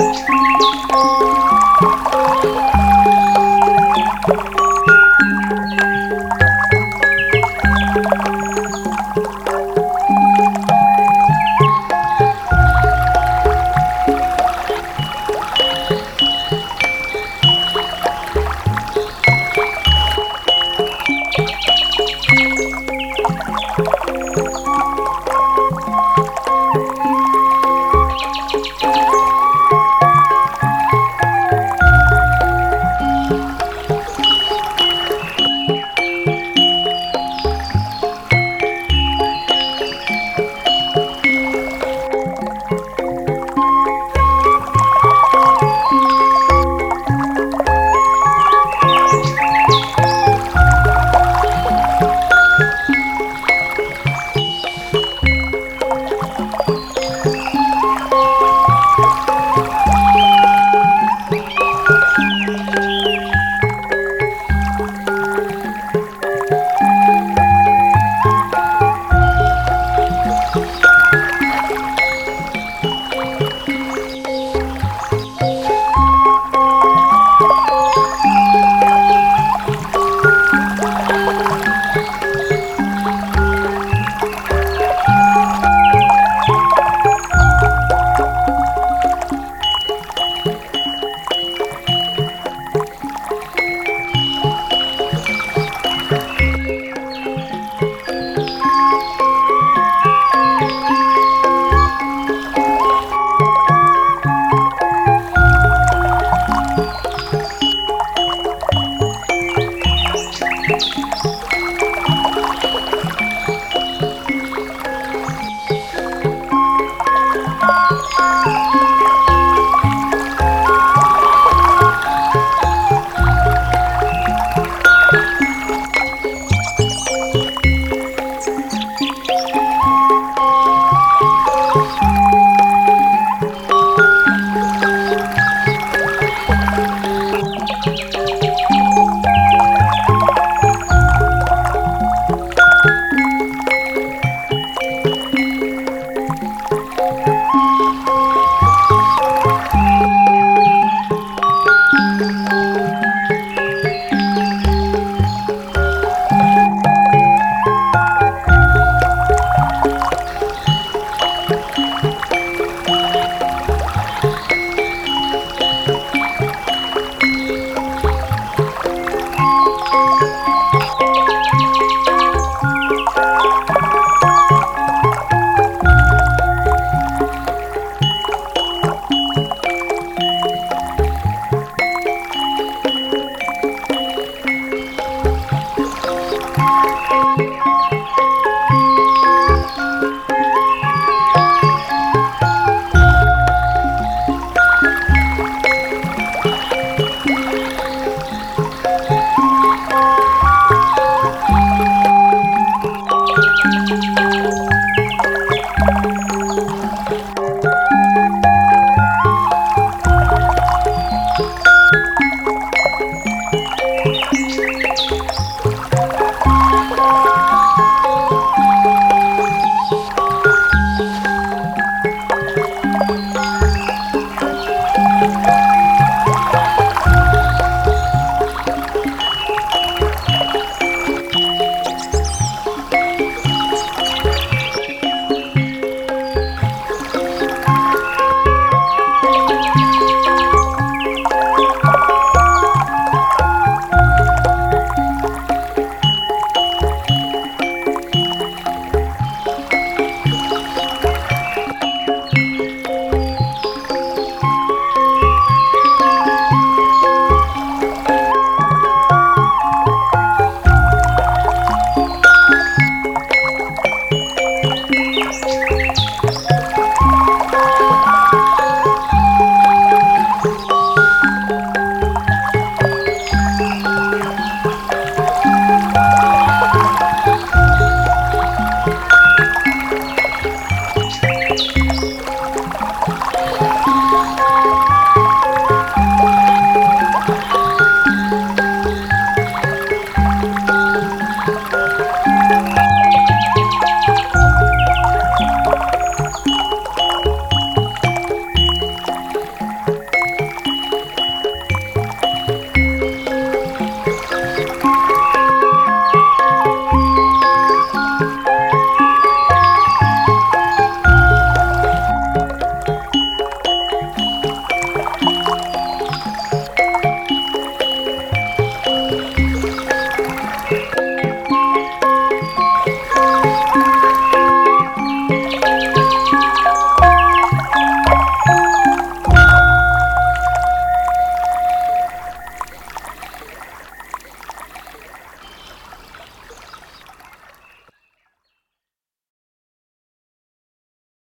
Música